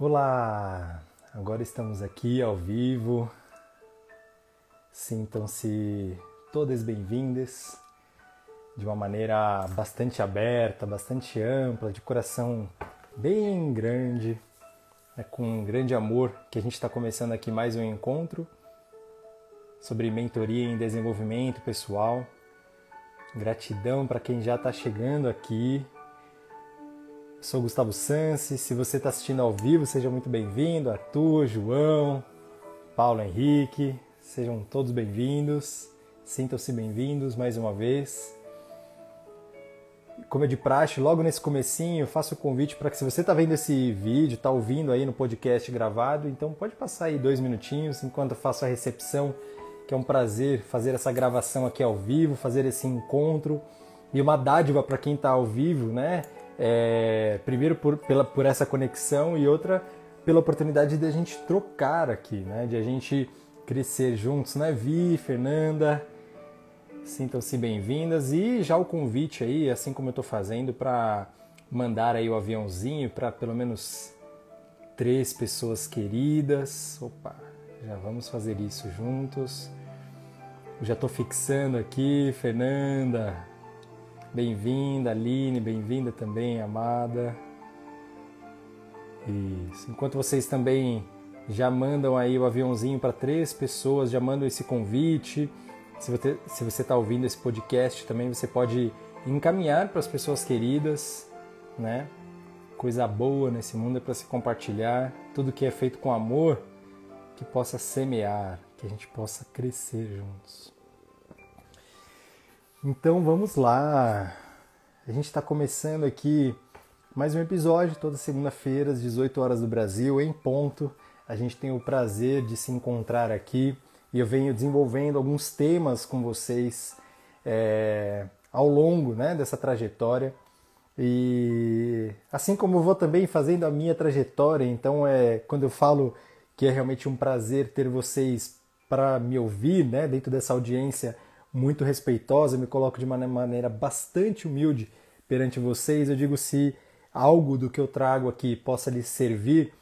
Olá! Agora estamos aqui ao vivo. Sintam-se todas bem-vindas de uma maneira bastante aberta, bastante ampla, de coração bem grande, né, com grande amor que a gente está começando aqui mais um encontro sobre mentoria em desenvolvimento pessoal. Gratidão para quem já está chegando aqui, Sou Gustavo Sansi. Se você está assistindo ao vivo, seja muito bem-vindo. Arthur, João, Paulo Henrique, sejam todos bem-vindos. Sintam-se bem-vindos mais uma vez. Como é de praxe, logo nesse comecinho, eu faço o convite para que se você está vendo esse vídeo, está ouvindo aí no podcast gravado, então pode passar aí dois minutinhos enquanto eu faço a recepção, que é um prazer fazer essa gravação aqui ao vivo, fazer esse encontro e uma dádiva para quem está ao vivo, né? É, primeiro por, pela, por essa conexão e outra pela oportunidade de a gente trocar aqui, né? De a gente crescer juntos, né? Vi, Fernanda, sintam-se bem-vindas e já o convite aí, assim como eu estou fazendo, para mandar aí o aviãozinho para pelo menos três pessoas queridas. Opa, já vamos fazer isso juntos. já estou fixando aqui, Fernanda, Bem-vinda, Aline, bem-vinda também, amada. Isso. Enquanto vocês também já mandam aí o aviãozinho para três pessoas, já mandam esse convite. Se você se você está ouvindo esse podcast também, você pode encaminhar para as pessoas queridas, né? Coisa boa nesse mundo é para se compartilhar. Tudo que é feito com amor, que possa semear, que a gente possa crescer juntos. Então vamos lá. A gente está começando aqui mais um episódio toda segunda-feira às 18 horas do Brasil em ponto. A gente tem o prazer de se encontrar aqui e eu venho desenvolvendo alguns temas com vocês é, ao longo né, dessa trajetória. E assim como eu vou também fazendo a minha trajetória, então é quando eu falo que é realmente um prazer ter vocês para me ouvir, né, dentro dessa audiência muito respeitosa, me coloco de uma maneira bastante humilde perante vocês. Eu digo se algo do que eu trago aqui possa lhe servir,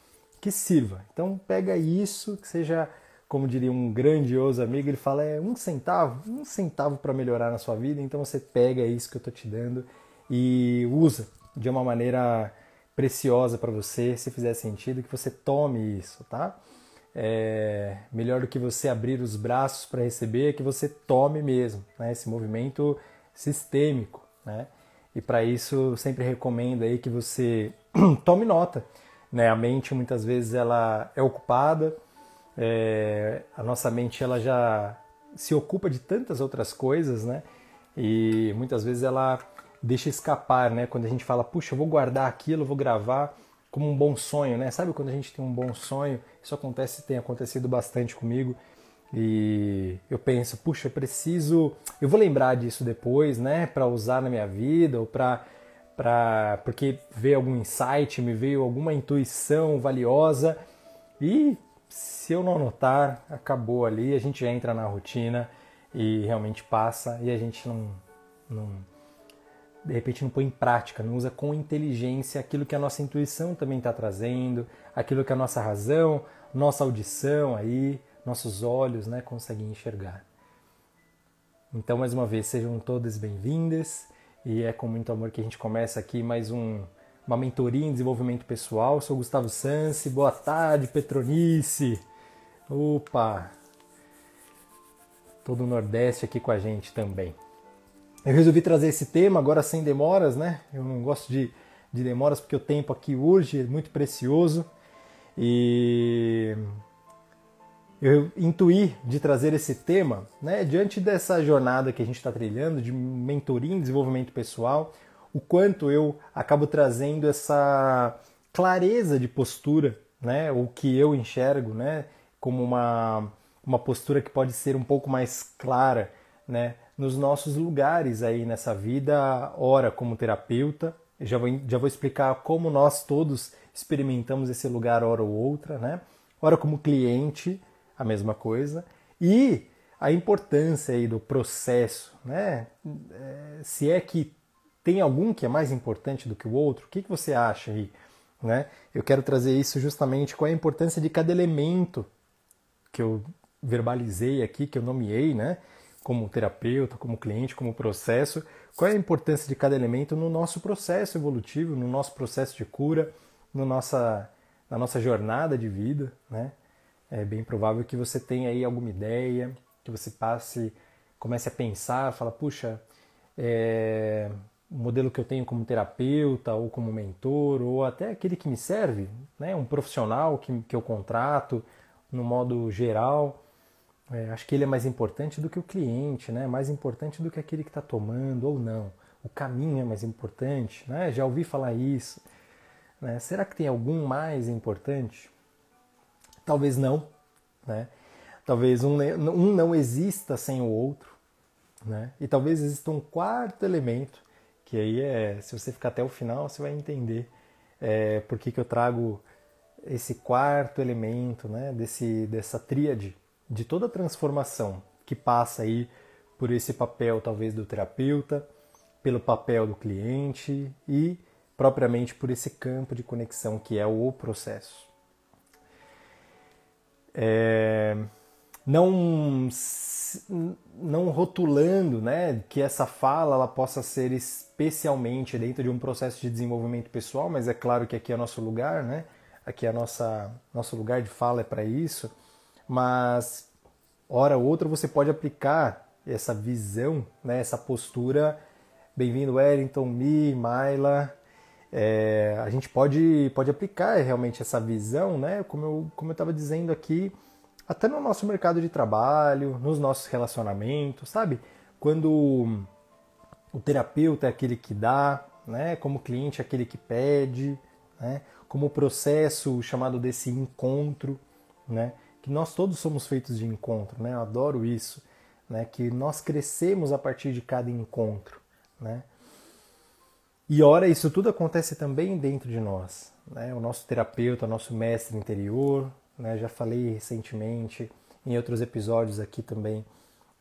que sirva. Então pega isso, que seja, como diria um grandioso amigo, ele fala é um centavo, um centavo para melhorar na sua vida. Então você pega isso que eu estou te dando e usa de uma maneira preciosa para você, se fizer sentido, que você tome isso, tá? É, melhor do que você abrir os braços para receber é que você tome mesmo, né? esse movimento sistêmico. Né? E para isso sempre recomendo aí que você tome nota. Né? A mente muitas vezes ela é ocupada, é, a nossa mente ela já se ocupa de tantas outras coisas, né? E muitas vezes ela deixa escapar, né? Quando a gente fala, puxa, eu vou guardar aquilo, eu vou gravar, como um bom sonho, né? Sabe quando a gente tem um bom sonho? Isso acontece, tem acontecido bastante comigo. E eu penso, puxa, eu preciso, eu vou lembrar disso depois, né, para usar na minha vida ou para para porque veio algum insight, me veio alguma intuição valiosa e se eu não anotar, acabou ali, a gente entra na rotina e realmente passa e a gente não, não de repente não põe em prática, não usa com inteligência aquilo que a nossa intuição também está trazendo, aquilo que a nossa razão, nossa audição aí, nossos olhos né, conseguem enxergar. Então, mais uma vez, sejam todas bem-vindas e é com muito amor que a gente começa aqui mais um, uma mentoria em desenvolvimento pessoal. Sou Gustavo Sansi, boa tarde, Petronice. Opa! Todo o Nordeste aqui com a gente também. Eu resolvi trazer esse tema agora sem demoras, né? Eu não gosto de, de demoras porque o tempo aqui urge, é muito precioso. E eu intuí de trazer esse tema, né, diante dessa jornada que a gente está trilhando de mentoria em desenvolvimento pessoal, o quanto eu acabo trazendo essa clareza de postura, né, o que eu enxergo, né, como uma, uma postura que pode ser um pouco mais clara, né, nos nossos lugares aí nessa vida, ora como terapeuta, já vou, já vou explicar como nós todos experimentamos esse lugar hora ou outra, né? Ora como cliente, a mesma coisa, e a importância aí do processo, né? É, se é que tem algum que é mais importante do que o outro, o que, que você acha aí? Né? Eu quero trazer isso justamente qual é a importância de cada elemento que eu verbalizei aqui, que eu nomeei, né? Como terapeuta, como cliente, como processo, qual é a importância de cada elemento no nosso processo evolutivo, no nosso processo de cura, no nossa, na nossa jornada de vida, né? É bem provável que você tenha aí alguma ideia, que você passe, comece a pensar, fala, puxa, é, o modelo que eu tenho como terapeuta ou como mentor ou até aquele que me serve, né? Um profissional que, que eu contrato no modo geral, é, acho que ele é mais importante do que o cliente, né? mais importante do que aquele que está tomando ou não. O caminho é mais importante, né? já ouvi falar isso. Né? Será que tem algum mais importante? Talvez não. Né? Talvez um, um não exista sem o outro. Né? E talvez exista um quarto elemento, que aí é, se você ficar até o final, você vai entender é, por que, que eu trago esse quarto elemento, né? Desse, dessa tríade de toda a transformação que passa aí por esse papel talvez do terapeuta, pelo papel do cliente e propriamente por esse campo de conexão que é o processo. É, não não rotulando, né, que essa fala ela possa ser especialmente dentro de um processo de desenvolvimento pessoal, mas é claro que aqui é nosso lugar, né? Aqui é nossa nosso lugar de fala é para isso mas hora ou outra você pode aplicar essa visão, né, essa postura. Bem-vindo, Wellington, Mi, Maila. É, a gente pode, pode aplicar realmente essa visão, né, como eu como estava dizendo aqui, até no nosso mercado de trabalho, nos nossos relacionamentos, sabe? Quando o terapeuta é aquele que dá, né, como cliente é aquele que pede, né, como processo chamado desse encontro, né? Que nós todos somos feitos de encontro, né? Eu adoro isso, né? Que nós crescemos a partir de cada encontro, né? E ora, isso tudo acontece também dentro de nós, né? O nosso terapeuta, o nosso mestre interior, né? Já falei recentemente em outros episódios aqui também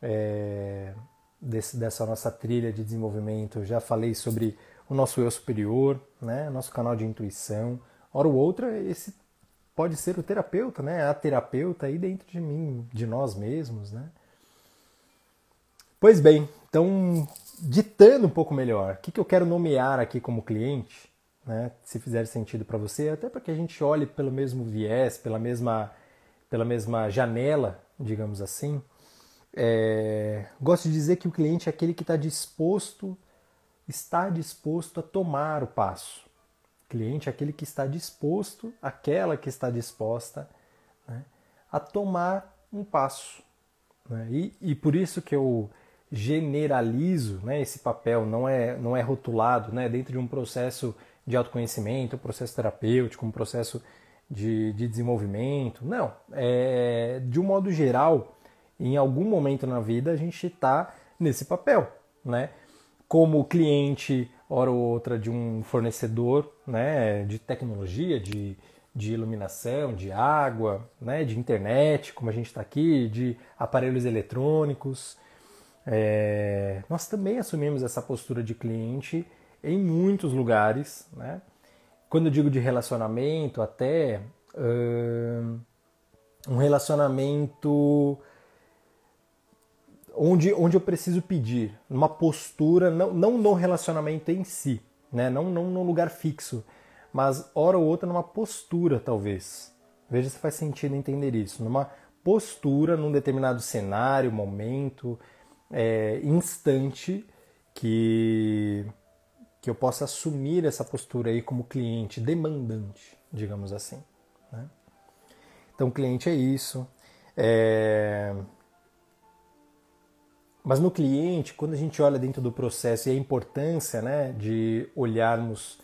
é, desse, dessa nossa trilha de desenvolvimento. Já falei sobre o nosso eu superior, né? Nosso canal de intuição. Ora, o outro é esse pode ser o terapeuta, né? A terapeuta aí dentro de mim, de nós mesmos, né? Pois bem, então, ditando um pouco melhor, o que, que eu quero nomear aqui como cliente, né? Se fizer sentido para você, até para que a gente olhe pelo mesmo viés, pela mesma, pela mesma janela, digamos assim. É, gosto de dizer que o cliente é aquele que está disposto, está disposto a tomar o passo Cliente é aquele que está disposto, aquela que está disposta né, a tomar um passo. Né? E, e por isso que eu generalizo né, esse papel, não é, não é rotulado né, dentro de um processo de autoconhecimento, um processo terapêutico, um processo de, de desenvolvimento. Não, é, de um modo geral, em algum momento na vida a gente está nesse papel, né? Como cliente hora ou outra de um fornecedor né, de tecnologia, de, de iluminação, de água, né, de internet, como a gente está aqui, de aparelhos eletrônicos. É, nós também assumimos essa postura de cliente em muitos lugares. Né? Quando eu digo de relacionamento, até um relacionamento onde, onde eu preciso pedir, numa postura, não, não no relacionamento em si, né? não, não num lugar fixo, mas hora ou outra numa postura, talvez. Veja se faz sentido entender isso. Numa postura, num determinado cenário, momento, é, instante, que, que eu possa assumir essa postura aí como cliente, demandante, digamos assim. Né? Então, cliente é isso. É, mas no cliente, quando a gente olha dentro do processo e a importância né, de olharmos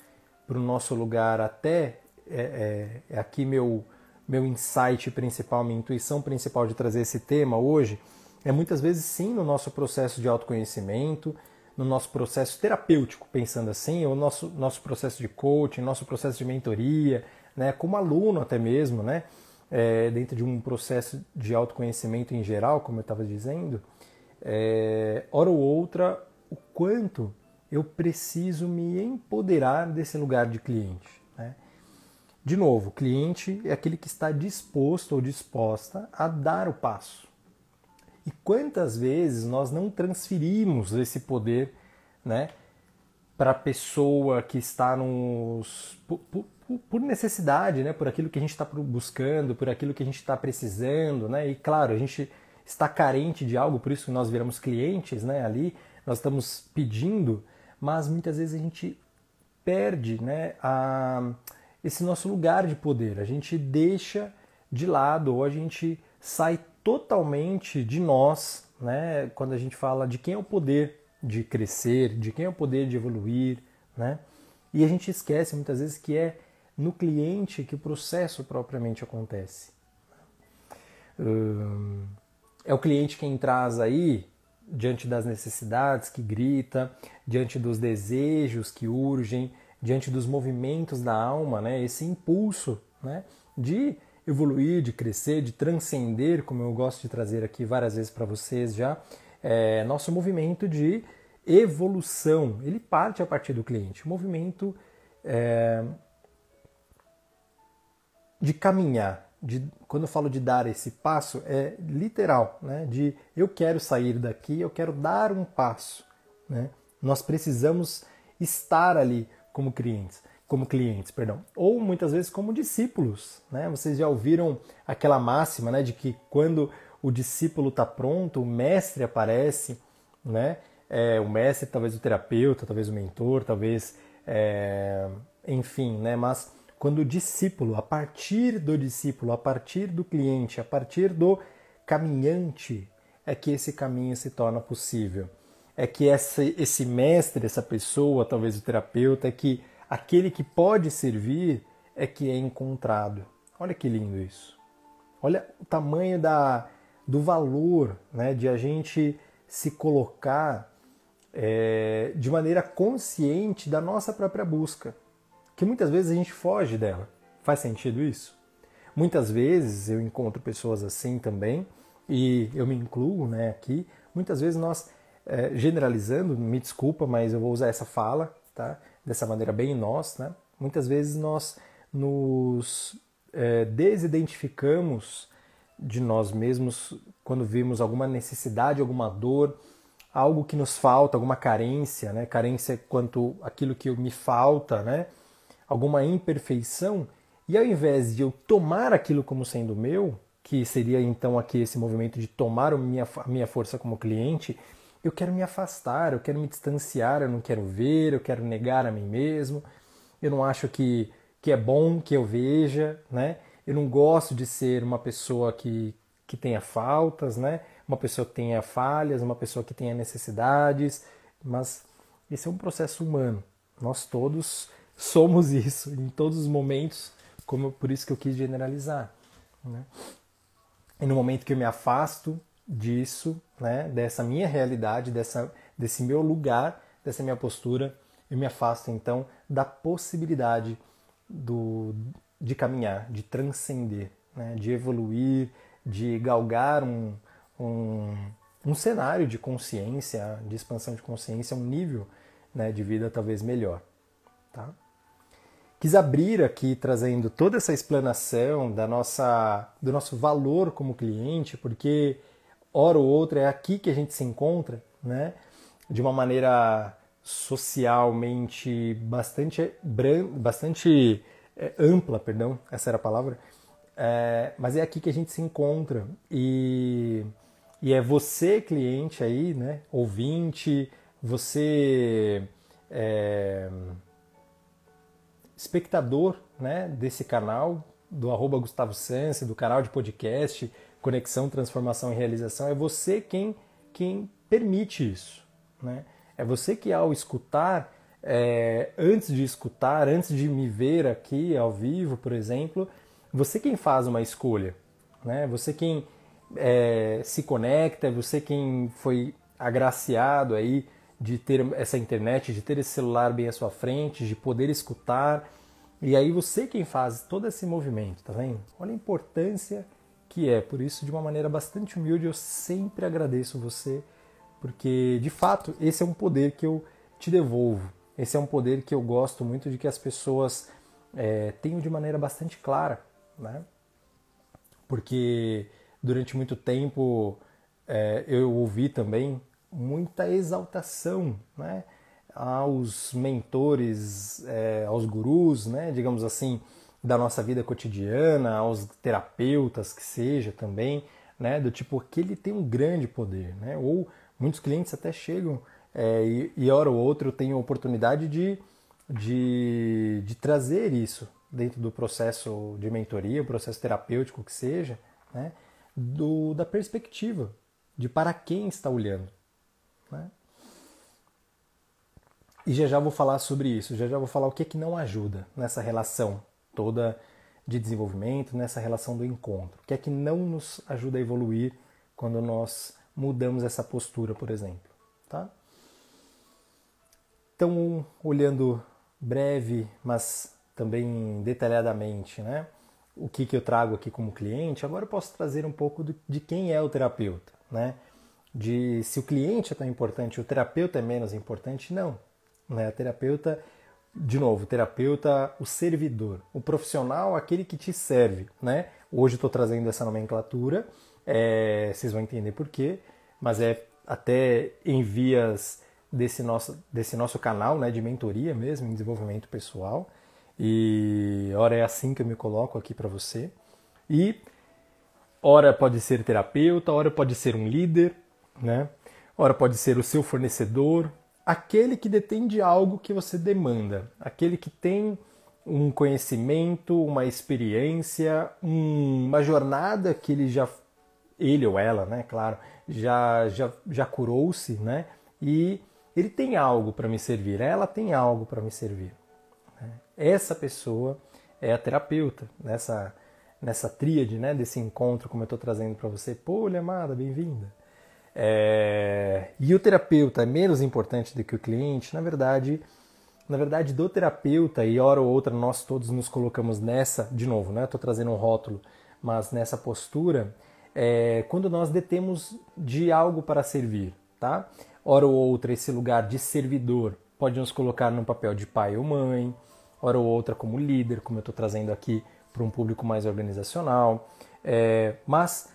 para o nosso lugar até é, é, é, aqui meu, meu insight principal, minha intuição principal de trazer esse tema hoje, é muitas vezes sim no nosso processo de autoconhecimento, no nosso processo terapêutico, pensando assim, o nosso, nosso processo de coaching, nosso processo de mentoria, né, como aluno até mesmo, né, é, dentro de um processo de autoconhecimento em geral, como eu estava dizendo, é, hora ou outra, o quanto eu preciso me empoderar desse lugar de cliente. Né? De novo, cliente é aquele que está disposto ou disposta a dar o passo. E quantas vezes nós não transferimos esse poder né, para a pessoa que está nos. Por, por, por, necessidade, né, por aquilo que a gente está buscando, por aquilo que a gente está precisando. Né, e claro, a gente está carente de algo, por isso nós viramos clientes né, ali, nós estamos pedindo, mas muitas vezes a gente perde né, a, esse nosso lugar de poder, a gente deixa de lado ou a gente sai totalmente de nós, né? Quando a gente fala de quem é o poder de crescer, de quem é o poder de evoluir, né? E a gente esquece muitas vezes que é no cliente que o processo propriamente acontece. Hum, é o cliente quem traz aí, diante das necessidades, que grita, diante dos desejos que urgem, diante dos movimentos da alma, né? Esse impulso, né? De evoluir, de crescer, de transcender, como eu gosto de trazer aqui várias vezes para vocês já, é, nosso movimento de evolução, ele parte a partir do cliente. O movimento é, de caminhar, de, quando eu falo de dar esse passo, é literal, né? de eu quero sair daqui, eu quero dar um passo. Né? Nós precisamos estar ali como clientes como clientes, perdão, ou muitas vezes como discípulos, né? Vocês já ouviram aquela máxima, né, de que quando o discípulo está pronto, o mestre aparece, né? É, o mestre, talvez o terapeuta, talvez o mentor, talvez, é, enfim, né? Mas quando o discípulo, a partir do discípulo, a partir do cliente, a partir do caminhante, é que esse caminho se torna possível. É que esse, mestre, essa pessoa, talvez o terapeuta, é que aquele que pode servir é que é encontrado. Olha que lindo isso. Olha o tamanho da, do valor né, de a gente se colocar é, de maneira consciente da nossa própria busca. Que muitas vezes a gente foge dela. Faz sentido isso? Muitas vezes eu encontro pessoas assim também, e eu me incluo né, aqui. Muitas vezes nós, é, generalizando, me desculpa, mas eu vou usar essa fala, tá? dessa maneira bem nós, né? muitas vezes nós nos é, desidentificamos de nós mesmos quando vimos alguma necessidade, alguma dor, algo que nos falta, alguma carência, né? carência quanto aquilo que me falta, né? Alguma imperfeição, e ao invés de eu tomar aquilo como sendo meu, que seria então aqui esse movimento de tomar a minha, minha força como cliente, eu quero me afastar, eu quero me distanciar, eu não quero ver, eu quero negar a mim mesmo, eu não acho que, que é bom que eu veja, né? Eu não gosto de ser uma pessoa que, que tenha faltas, né? Uma pessoa que tenha falhas, uma pessoa que tenha necessidades, mas esse é um processo humano. Nós todos somos isso em todos os momentos, como por isso que eu quis generalizar. Né? E no momento que eu me afasto disso, né, dessa minha realidade, dessa, desse meu lugar, dessa minha postura, eu me afasto então da possibilidade do, de caminhar, de transcender, né, de evoluir, de galgar um, um, um cenário de consciência, de expansão de consciência, um nível né, de vida talvez melhor. Tá? Quis abrir aqui trazendo toda essa explanação da nossa, do nosso valor como cliente, porque hora ou outra é aqui que a gente se encontra, né? De uma maneira socialmente bastante, bastante é, ampla, perdão, essa era a palavra, é, mas é aqui que a gente se encontra. E, e é você cliente aí, né, ouvinte, você é, espectador, né, desse canal do arroba Gustavo Sansi, do canal de podcast, conexão, transformação e realização, é você quem, quem permite isso. Né? É você que, ao escutar, é, antes de escutar, antes de me ver aqui ao vivo, por exemplo, você quem faz uma escolha. Né? Você quem é, se conecta, é você quem foi agraciado aí de ter essa internet, de ter esse celular bem à sua frente, de poder escutar. E aí você quem faz todo esse movimento, tá vendo? Olha a importância que é. Por isso, de uma maneira bastante humilde, eu sempre agradeço você, porque de fato esse é um poder que eu te devolvo. Esse é um poder que eu gosto muito de que as pessoas é, tenho de maneira bastante clara, né? Porque durante muito tempo é, eu ouvi também muita exaltação, né? Aos mentores, é, aos gurus, né? Digamos assim, da nossa vida cotidiana, aos terapeutas que seja também, né? Do tipo que ele tem um grande poder, né? Ou muitos clientes até chegam é, e, e hora ou outra eu tenho a oportunidade de, de, de trazer isso dentro do processo de mentoria, o processo terapêutico que seja, né? Do, da perspectiva de para quem está olhando. Né? E já já vou falar sobre isso, já já vou falar o que, é que não ajuda nessa relação toda de desenvolvimento, nessa relação do encontro. O que é que não nos ajuda a evoluir quando nós mudamos essa postura, por exemplo. Tá? Então, olhando breve, mas também detalhadamente, né? o que, que eu trago aqui como cliente, agora eu posso trazer um pouco de quem é o terapeuta. Né? De se o cliente é tão importante, o terapeuta é menos importante, não. Né? A terapeuta de novo, o terapeuta, o servidor, o profissional, aquele que te serve, né? Hoje estou trazendo essa nomenclatura, é, vocês vão entender por quê, mas é até em vias desse nosso, desse nosso canal né, de mentoria mesmo, em desenvolvimento pessoal. E ora é assim que eu me coloco aqui para você. E ora pode ser terapeuta, ora pode ser um líder, né? Ora pode ser o seu fornecedor, aquele que detém de algo que você demanda, aquele que tem um conhecimento, uma experiência, um, uma jornada que ele já ele ou ela, né, claro, já já já curou-se, né? E ele tem algo para me servir, ela tem algo para me servir. Né? Essa pessoa é a terapeuta nessa nessa tríade, né, desse encontro como eu estou trazendo para você. Pô, amada, bem-vinda. É... E o terapeuta é menos importante do que o cliente, na verdade, na verdade, do terapeuta, e hora ou outra nós todos nos colocamos nessa, de novo, né? Estou trazendo um rótulo, mas nessa postura, é quando nós detemos de algo para servir, tá? Hora ou outra, esse lugar de servidor pode nos colocar no papel de pai ou mãe, hora ou outra como líder, como eu estou trazendo aqui para um público mais organizacional, é... mas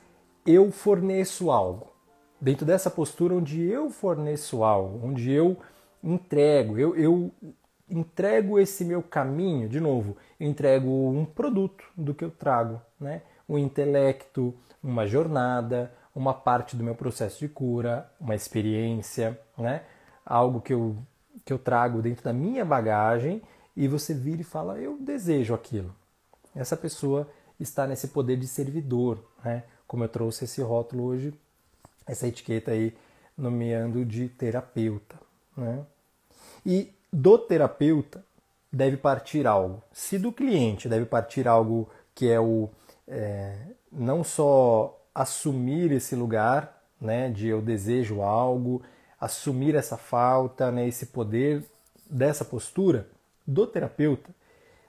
eu forneço algo dentro dessa postura onde eu forneço algo, onde eu entrego, eu, eu entrego esse meu caminho, de novo, entrego um produto do que eu trago, né? um intelecto, uma jornada, uma parte do meu processo de cura, uma experiência, né? algo que eu, que eu trago dentro da minha bagagem e você vira e fala, eu desejo aquilo. Essa pessoa está nesse poder de servidor, né? como eu trouxe esse rótulo hoje essa etiqueta aí nomeando de terapeuta. Né? E do terapeuta deve partir algo. Se do cliente deve partir algo que é o é, não só assumir esse lugar, né, de eu desejo algo, assumir essa falta, né, esse poder dessa postura do terapeuta,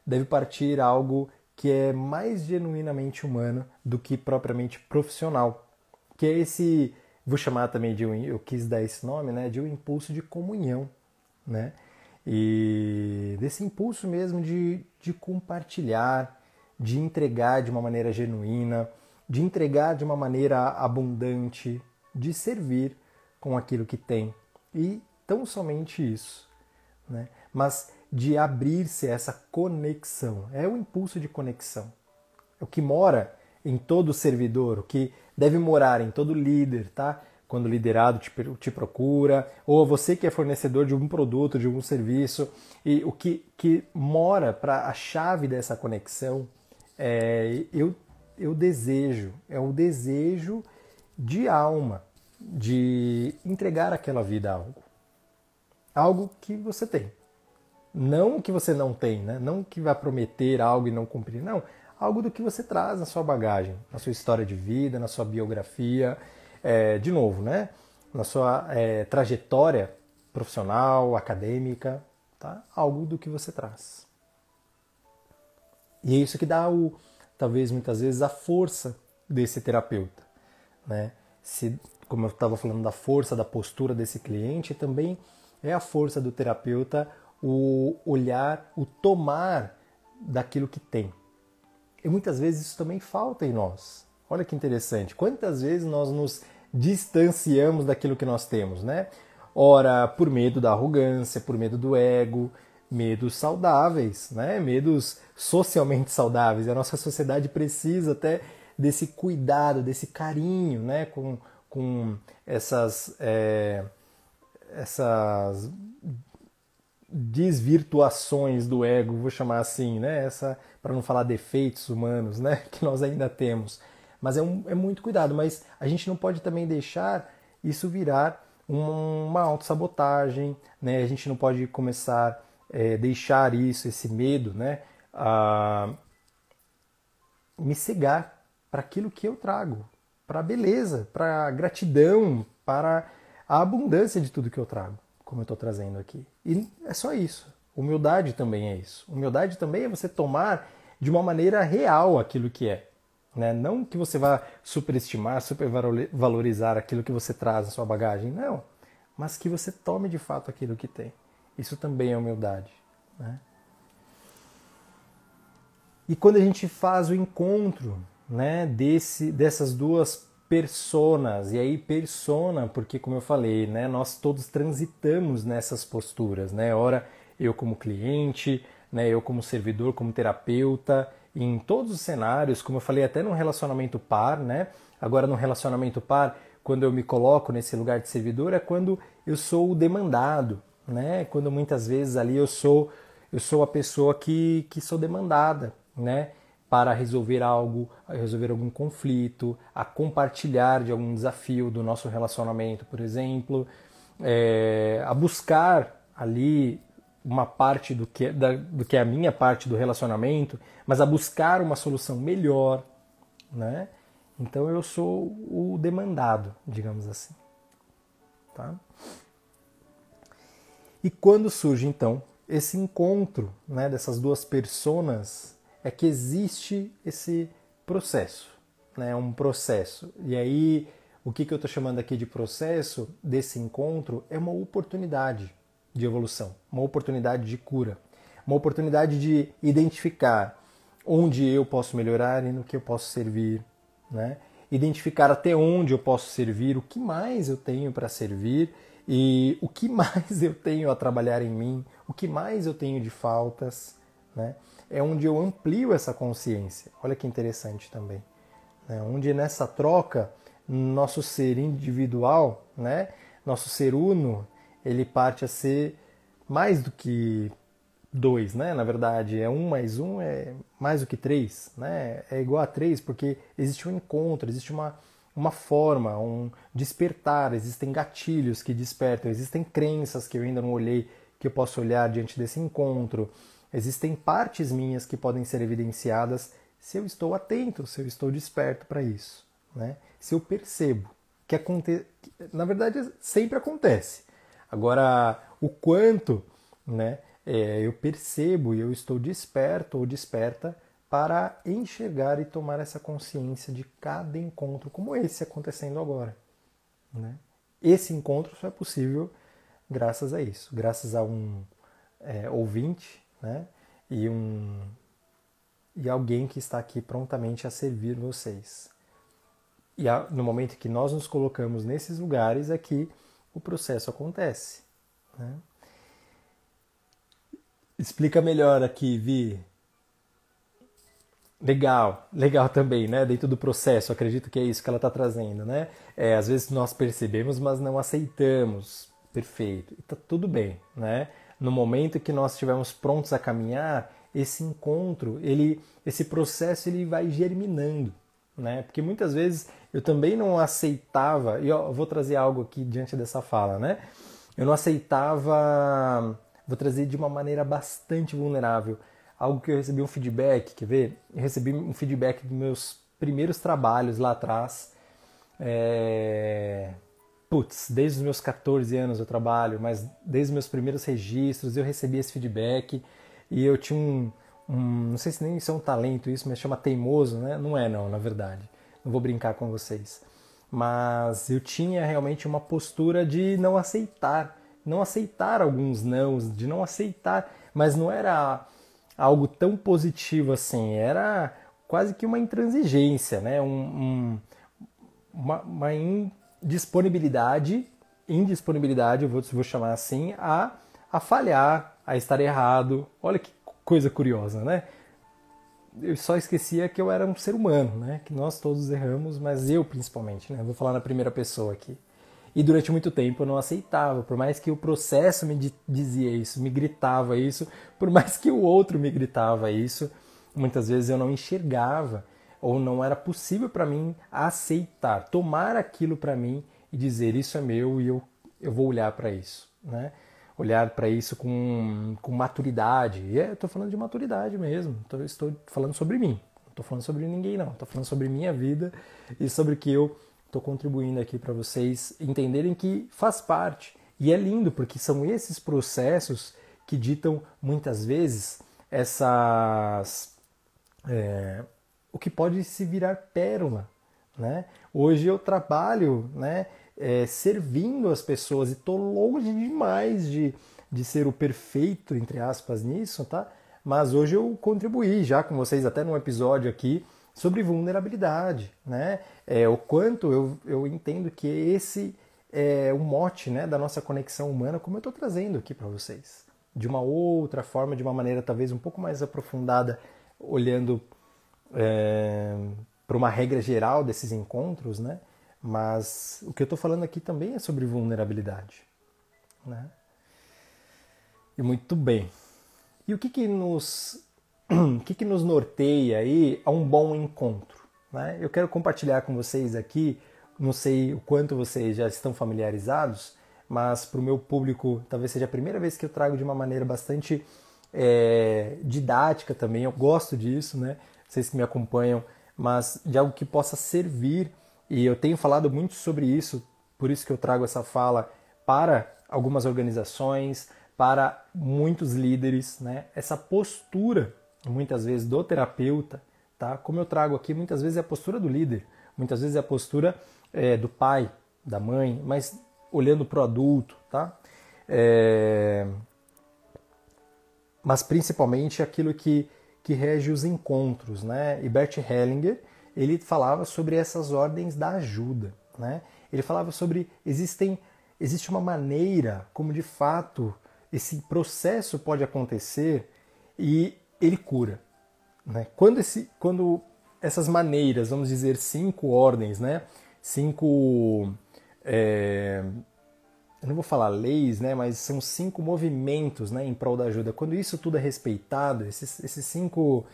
deve partir algo que é mais genuinamente humano do que propriamente profissional, que é esse vou chamar também de um, eu quis dar esse nome, né, de um impulso de comunhão, né? E desse impulso mesmo de, de compartilhar, de entregar de uma maneira genuína, de entregar de uma maneira abundante, de servir com aquilo que tem. E tão somente isso, né? Mas de abrir-se essa conexão. É o impulso de conexão. O que mora em todo servidor, o que deve morar em todo líder, tá? Quando o liderado te, te procura, ou você que é fornecedor de um produto, de um serviço, e o que, que mora para a chave dessa conexão, é, eu, eu desejo, é o desejo de alma, de entregar aquela vida a algo. Algo que você tem. Não que você não tem, né? não que vai prometer algo e não cumprir, não algo do que você traz na sua bagagem, na sua história de vida, na sua biografia, é, de novo, né? Na sua é, trajetória profissional, acadêmica, tá? Algo do que você traz. E é isso que dá o, talvez muitas vezes a força desse terapeuta, né? Se, como eu estava falando da força da postura desse cliente, também é a força do terapeuta o olhar, o tomar daquilo que tem. E muitas vezes isso também falta em nós. Olha que interessante. Quantas vezes nós nos distanciamos daquilo que nós temos, né? Ora, por medo da arrogância, por medo do ego, medos saudáveis, né? Medos socialmente saudáveis. A nossa sociedade precisa até desse cuidado, desse carinho, né? Com, com essas, é, essas desvirtuações do ego, vou chamar assim, né? Essa, para não falar defeitos humanos, né? Que nós ainda temos. Mas é, um, é muito cuidado. Mas a gente não pode também deixar isso virar uma autossabotagem, né? A gente não pode começar é, deixar isso, esse medo, né? A me cegar para aquilo que eu trago, para a beleza, para a gratidão, para a abundância de tudo que eu trago como eu estou trazendo aqui. E é só isso. Humildade também é isso. Humildade também é você tomar de uma maneira real aquilo que é. Né? Não que você vá superestimar, supervalorizar aquilo que você traz na sua bagagem, não. Mas que você tome de fato aquilo que tem. Isso também é humildade. Né? E quando a gente faz o encontro né, desse, dessas duas personas. E aí persona, porque como eu falei, né, nós todos transitamos nessas posturas, né? Ora eu como cliente, né, eu como servidor, como terapeuta, em todos os cenários, como eu falei até no relacionamento par, né? Agora no relacionamento par, quando eu me coloco nesse lugar de servidor é quando eu sou o demandado, né? Quando muitas vezes ali eu sou eu sou a pessoa que, que sou demandada, né? Para resolver algo, resolver algum conflito, a compartilhar de algum desafio do nosso relacionamento, por exemplo, é, a buscar ali uma parte do que, da, do que é a minha parte do relacionamento, mas a buscar uma solução melhor, né? Então eu sou o demandado, digamos assim, tá? E quando surge então esse encontro, né, dessas duas personas é que existe esse processo, né? um processo. E aí, o que, que eu estou chamando aqui de processo desse encontro é uma oportunidade de evolução, uma oportunidade de cura, uma oportunidade de identificar onde eu posso melhorar e no que eu posso servir, né? identificar até onde eu posso servir, o que mais eu tenho para servir e o que mais eu tenho a trabalhar em mim, o que mais eu tenho de faltas, né? É onde eu amplio essa consciência. Olha que interessante também. Né? Onde nessa troca, nosso ser individual, né? nosso ser uno, ele parte a ser mais do que dois, né? Na verdade, é um mais um é mais do que três, né? É igual a três porque existe um encontro, existe uma, uma forma, um despertar, existem gatilhos que despertam, existem crenças que eu ainda não olhei, que eu posso olhar diante desse encontro, Existem partes minhas que podem ser evidenciadas se eu estou atento, se eu estou desperto para isso. Né? Se eu percebo que acontece. Na verdade, sempre acontece. Agora, o quanto né, é, eu percebo e eu estou desperto ou desperta para enxergar e tomar essa consciência de cada encontro, como esse acontecendo agora. Né? Esse encontro só é possível graças a isso, graças a um é, ouvinte né? E um e alguém que está aqui prontamente a servir vocês. E a, no momento que nós nos colocamos nesses lugares é que o processo acontece. Né? Explica melhor aqui, Vi. Legal, legal também, né? Dentro do processo, acredito que é isso que ela está trazendo, né? É, às vezes nós percebemos, mas não aceitamos. Perfeito. E tá tudo bem, né? No momento que nós estivermos prontos a caminhar, esse encontro, ele, esse processo ele vai germinando, né? Porque muitas vezes eu também não aceitava, e eu vou trazer algo aqui diante dessa fala, né? Eu não aceitava, vou trazer de uma maneira bastante vulnerável, algo que eu recebi um feedback, quer ver? Eu recebi um feedback dos meus primeiros trabalhos lá atrás, é putz, desde os meus 14 anos eu trabalho, mas desde os meus primeiros registros eu recebi esse feedback e eu tinha um, um, não sei se nem isso é um talento isso, mas chama teimoso, né? Não é não, na verdade. Não vou brincar com vocês. Mas eu tinha realmente uma postura de não aceitar, não aceitar alguns nãos, de não aceitar, mas não era algo tão positivo assim, era quase que uma intransigência, né? Um, um, uma, uma indisponibilidade, indisponibilidade, eu vou, vou chamar assim, a, a falhar, a estar errado. Olha que coisa curiosa, né? Eu só esquecia que eu era um ser humano, né? Que nós todos erramos, mas eu principalmente, né? Vou falar na primeira pessoa aqui. E durante muito tempo eu não aceitava, por mais que o processo me dizia isso, me gritava isso, por mais que o outro me gritava isso, muitas vezes eu não enxergava ou não era possível para mim aceitar, tomar aquilo para mim e dizer isso é meu e eu, eu vou olhar para isso, né? Olhar para isso com, com maturidade. E é, estou falando de maturidade mesmo. Tô, estou falando sobre mim. Não estou falando sobre ninguém, não. Estou falando sobre minha vida e sobre o que eu estou contribuindo aqui para vocês entenderem que faz parte. E é lindo porque são esses processos que ditam muitas vezes essas é, o que pode se virar pérola. Né? Hoje eu trabalho né, é, servindo as pessoas e estou longe demais de, de ser o perfeito, entre aspas, nisso, tá? Mas hoje eu contribuí já com vocês até num episódio aqui sobre vulnerabilidade, né? É, o quanto eu, eu entendo que esse é o mote né, da nossa conexão humana, como eu estou trazendo aqui para vocês. De uma outra forma, de uma maneira talvez um pouco mais aprofundada, olhando é, para uma regra geral desses encontros, né? Mas o que eu estou falando aqui também é sobre vulnerabilidade, né? E muito bem. E o que que nos, o que que nos norteia aí a um bom encontro? Né? Eu quero compartilhar com vocês aqui, não sei o quanto vocês já estão familiarizados, mas para o meu público talvez seja a primeira vez que eu trago de uma maneira bastante é, didática também. Eu gosto disso, né? Vocês que me acompanham, mas de algo que possa servir. E eu tenho falado muito sobre isso, por isso que eu trago essa fala para algumas organizações, para muitos líderes, né? Essa postura, muitas vezes, do terapeuta, tá? Como eu trago aqui, muitas vezes é a postura do líder, muitas vezes é a postura é, do pai, da mãe, mas olhando para o adulto, tá? É... Mas principalmente aquilo que que rege os encontros, né? E Bert Hellinger, ele falava sobre essas ordens da ajuda, né? Ele falava sobre existem existe uma maneira como de fato esse processo pode acontecer e ele cura, né? Quando esse quando essas maneiras, vamos dizer cinco ordens, né? Cinco é, eu não vou falar leis, né, mas são cinco movimentos né, em prol da ajuda. Quando isso tudo é respeitado, esses, esses cinco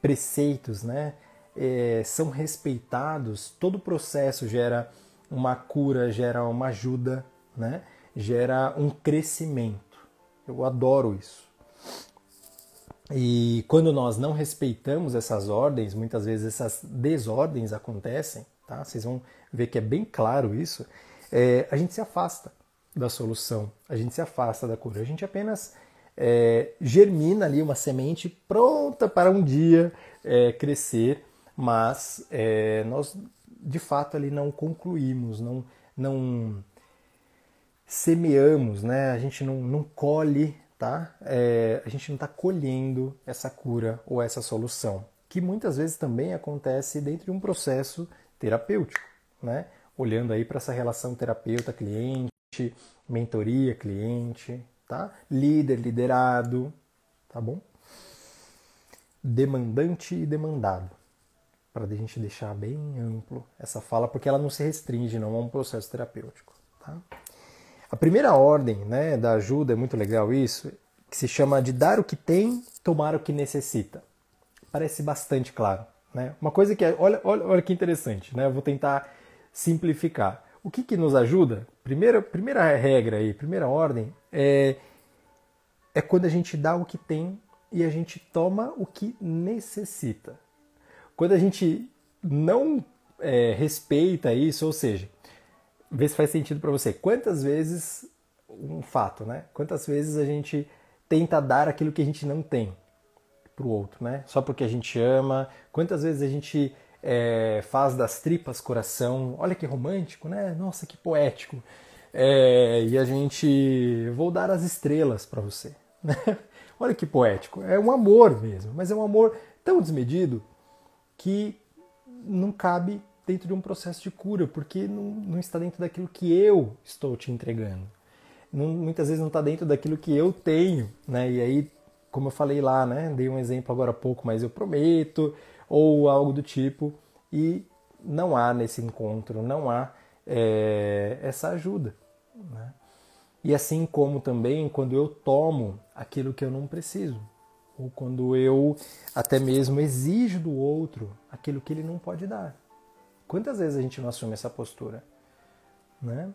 preceitos né, é, são respeitados, todo o processo gera uma cura, gera uma ajuda, né, gera um crescimento. Eu adoro isso. E quando nós não respeitamos essas ordens, muitas vezes essas desordens acontecem, tá? Vocês vão ver que é bem claro isso. É, a gente se afasta da solução, a gente se afasta da cura, a gente apenas é, germina ali uma semente pronta para um dia é, crescer, mas é, nós de fato ali não concluímos, não, não semeamos, né? a gente não, não colhe, tá? É, a gente não está colhendo essa cura ou essa solução, que muitas vezes também acontece dentro de um processo terapêutico, né? olhando aí para essa relação terapeuta-cliente, mentoria, cliente, tá? Líder, liderado, tá bom? Demandante e demandado. Para a gente deixar bem amplo essa fala, porque ela não se restringe não a um processo terapêutico, tá? A primeira ordem, né, da ajuda é muito legal isso, que se chama de dar o que tem, tomar o que necessita. Parece bastante claro, né? Uma coisa que é, olha, olha, olha que interessante, né? Eu vou tentar simplificar. O que, que nos ajuda? Primeira, primeira regra aí, primeira ordem, é, é quando a gente dá o que tem e a gente toma o que necessita. Quando a gente não é, respeita isso, ou seja, vê se faz sentido para você. Quantas vezes, um fato, né? Quantas vezes a gente tenta dar aquilo que a gente não tem para o outro, né? Só porque a gente ama. Quantas vezes a gente é, faz das tripas coração. Olha que romântico, né? Nossa, que poético. É, e a gente. Vou dar as estrelas para você. Né? Olha que poético. É um amor mesmo, mas é um amor tão desmedido que não cabe dentro de um processo de cura, porque não, não está dentro daquilo que eu estou te entregando. Não, muitas vezes não está dentro daquilo que eu tenho, né? E aí, como eu falei lá, né? Dei um exemplo agora há pouco, mas eu prometo, ou algo do tipo, e não há nesse encontro, não há é, essa ajuda. Né? E assim como também quando eu tomo aquilo que eu não preciso, ou quando eu até mesmo exijo do outro aquilo que ele não pode dar. Quantas vezes a gente não assume essa postura? Né?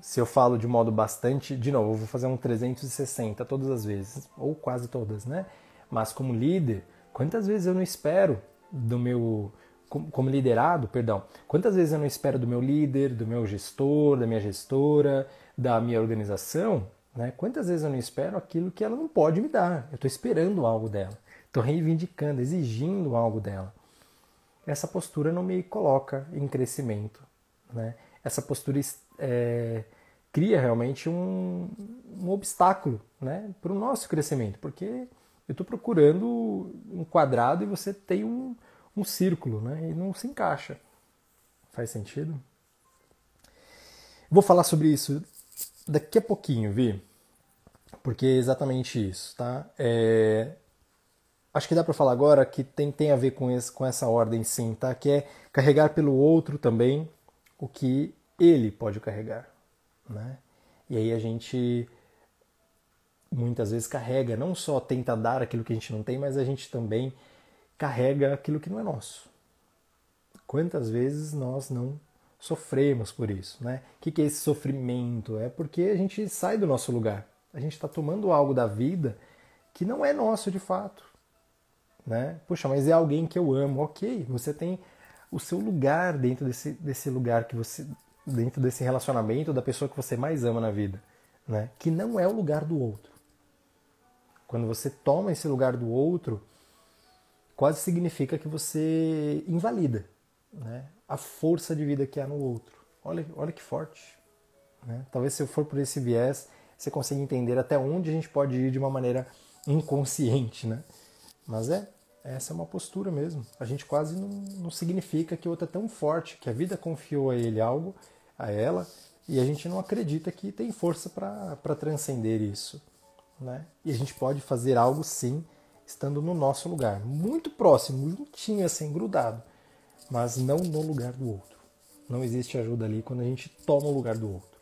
Se eu falo de modo bastante, de novo, eu vou fazer um 360 todas as vezes, ou quase todas, né? Mas como líder, quantas vezes eu não espero do meu como liderado, perdão, quantas vezes eu não espero do meu líder, do meu gestor, da minha gestora, da minha organização, né? Quantas vezes eu não espero aquilo que ela não pode me dar? Eu estou esperando algo dela, estou reivindicando, exigindo algo dela essa postura não me coloca em crescimento. Né? Essa postura é, cria realmente um, um obstáculo né, para o nosso crescimento, porque eu estou procurando um quadrado e você tem um, um círculo né, e não se encaixa. Faz sentido? Vou falar sobre isso daqui a pouquinho, Vi, porque é exatamente isso, tá? É, acho que dá para falar agora que tem, tem a ver com, esse, com essa ordem sim, tá? Que é carregar pelo outro também o que ele pode carregar, né? E aí a gente muitas vezes carrega, não só tenta dar aquilo que a gente não tem, mas a gente também carrega aquilo que não é nosso. Quantas vezes nós não sofremos por isso, né? O que é esse sofrimento? É porque a gente sai do nosso lugar. A gente está tomando algo da vida que não é nosso de fato né? Puxa, mas é alguém que eu amo. Ok, você tem o seu lugar dentro desse, desse lugar que você. dentro desse relacionamento da pessoa que você mais ama na vida, né? Que não é o lugar do outro. Quando você toma esse lugar do outro, quase significa que você invalida né? a força de vida que há no outro. Olha, olha que forte. Né? Talvez se eu for por esse viés, você consiga entender até onde a gente pode ir de uma maneira inconsciente, né? Mas é, essa é uma postura mesmo. A gente quase não, não significa que o outro é tão forte, que a vida confiou a ele algo, a ela, e a gente não acredita que tem força para transcender isso. Né? E a gente pode fazer algo sim, estando no nosso lugar, muito próximo, juntinho assim, grudado, mas não no lugar do outro. Não existe ajuda ali quando a gente toma o lugar do outro.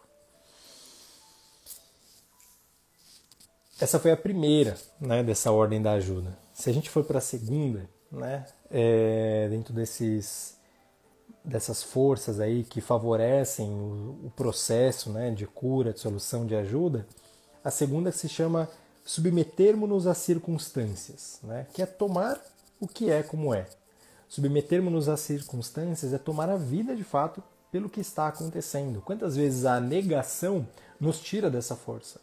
Essa foi a primeira né, dessa ordem da ajuda. Se a gente for para a segunda, né, é, dentro desses, dessas forças aí que favorecem o, o processo né, de cura, de solução, de ajuda, a segunda se chama submetermos-nos às circunstâncias, né, que é tomar o que é como é. Submetermos-nos às circunstâncias é tomar a vida de fato pelo que está acontecendo. Quantas vezes a negação nos tira dessa força?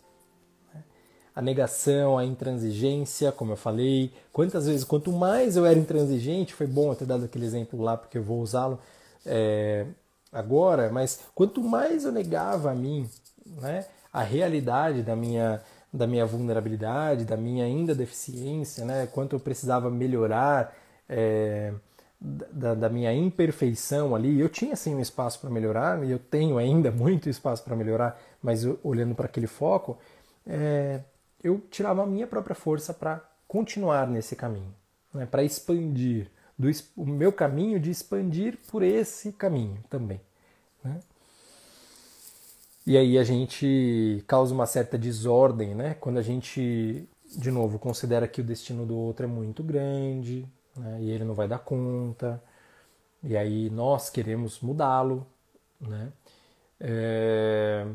a negação, a intransigência, como eu falei. Quantas vezes, quanto mais eu era intransigente, foi bom eu ter dado aquele exemplo lá, porque eu vou usá-lo é, agora, mas quanto mais eu negava a mim, né, a realidade da minha, da minha vulnerabilidade, da minha ainda deficiência, né, quanto eu precisava melhorar, é, da, da, minha imperfeição ali, eu tinha sim um espaço para melhorar, e eu tenho ainda muito espaço para melhorar, mas eu, olhando para aquele foco, é, eu tirava a minha própria força para continuar nesse caminho, né? para expandir, do, o meu caminho de expandir por esse caminho também. Né? E aí a gente causa uma certa desordem, né? Quando a gente, de novo, considera que o destino do outro é muito grande, né? E ele não vai dar conta. E aí nós queremos mudá-lo, né? É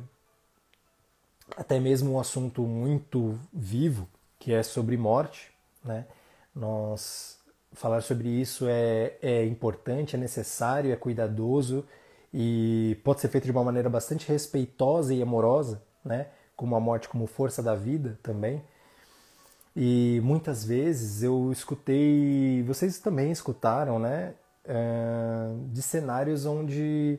até mesmo um assunto muito vivo, que é sobre morte. Né? Nós falar sobre isso é, é importante, é necessário, é cuidadoso e pode ser feito de uma maneira bastante respeitosa e amorosa, né? como a morte como força da vida também. E muitas vezes eu escutei, vocês também escutaram, né? de cenários onde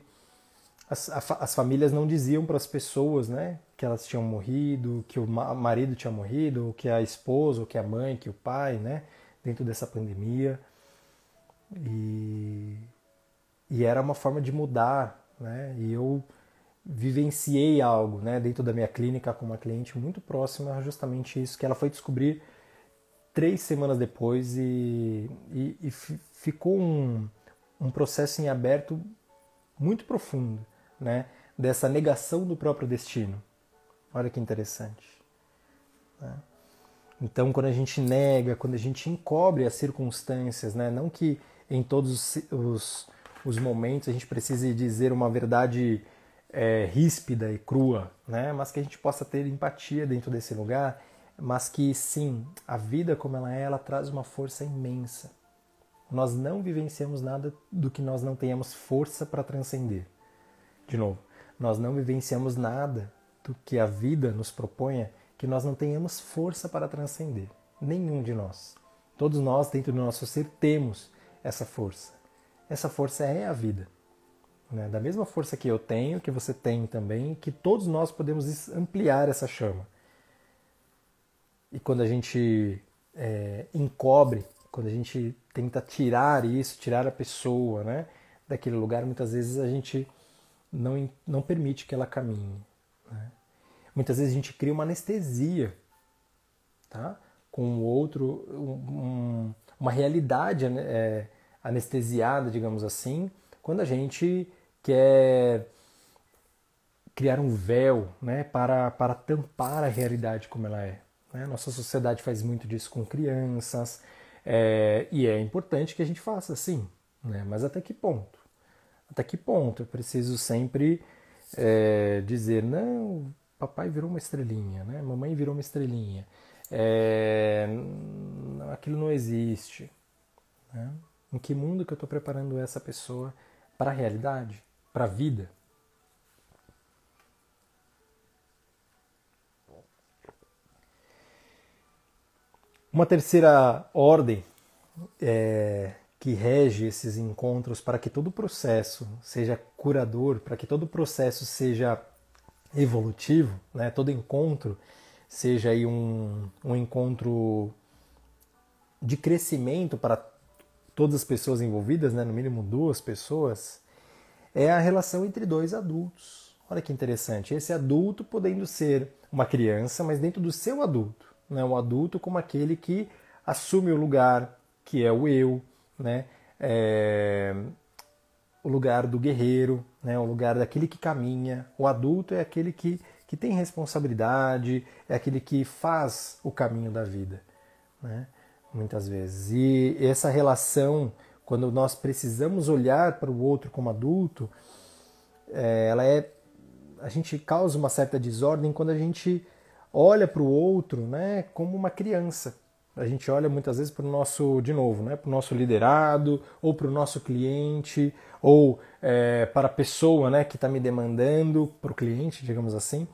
as, as famílias não diziam para as pessoas, né, que elas tinham morrido, que o marido tinha morrido, que a esposa, que a mãe, que o pai, né, dentro dessa pandemia. E, e era uma forma de mudar, né? E eu vivenciei algo, né, dentro da minha clínica com uma cliente muito próxima, justamente isso que ela foi descobrir três semanas depois e, e, e ficou um, um processo em aberto muito profundo, né, dessa negação do próprio destino. Olha que interessante. Né? Então, quando a gente nega, quando a gente encobre as circunstâncias, né, não que em todos os, os, os momentos a gente precise dizer uma verdade é, ríspida e crua, né? mas que a gente possa ter empatia dentro desse lugar, mas que sim, a vida como ela é, ela traz uma força imensa. Nós não vivenciamos nada do que nós não tenhamos força para transcender. De novo, nós não vivenciamos nada do que a vida nos proponha que nós não tenhamos força para transcender. Nenhum de nós. Todos nós, dentro do nosso ser, temos essa força. Essa força é a vida. Né? Da mesma força que eu tenho, que você tem também, que todos nós podemos ampliar essa chama. E quando a gente é, encobre, quando a gente tenta tirar isso, tirar a pessoa né, daquele lugar, muitas vezes a gente não, não permite que ela caminhe. Né? Muitas vezes a gente cria uma anestesia tá? com o outro, um, uma realidade é, anestesiada, digamos assim, quando a gente quer criar um véu né, para, para tampar a realidade como ela é. Né? Nossa sociedade faz muito disso com crianças é, e é importante que a gente faça assim, né? mas até que ponto? Até que ponto eu preciso sempre é, dizer, não, papai virou uma estrelinha, né? mamãe virou uma estrelinha, é, aquilo não existe. Né? Em que mundo que eu estou preparando essa pessoa para a realidade? para a vida. Uma terceira ordem é, que rege esses encontros para que todo o processo seja curador, para que todo o processo seja evolutivo, né? todo encontro seja aí um, um encontro de crescimento para todas as pessoas envolvidas, né? no mínimo duas pessoas, é a relação entre dois adultos. Olha que interessante. Esse adulto podendo ser uma criança, mas dentro do seu adulto. Né? O adulto como aquele que assume o lugar que é o eu, né? É... o lugar do guerreiro, né? o lugar daquele que caminha. O adulto é aquele que, que tem responsabilidade, é aquele que faz o caminho da vida. Né? Muitas vezes. E essa relação quando nós precisamos olhar para o outro como adulto, é, ela é a gente causa uma certa desordem quando a gente olha para o outro, né, como uma criança. A gente olha muitas vezes para o nosso, de novo, né, para o nosso liderado, ou para o nosso cliente, ou é, para a pessoa né, que está me demandando, para o cliente, digamos assim,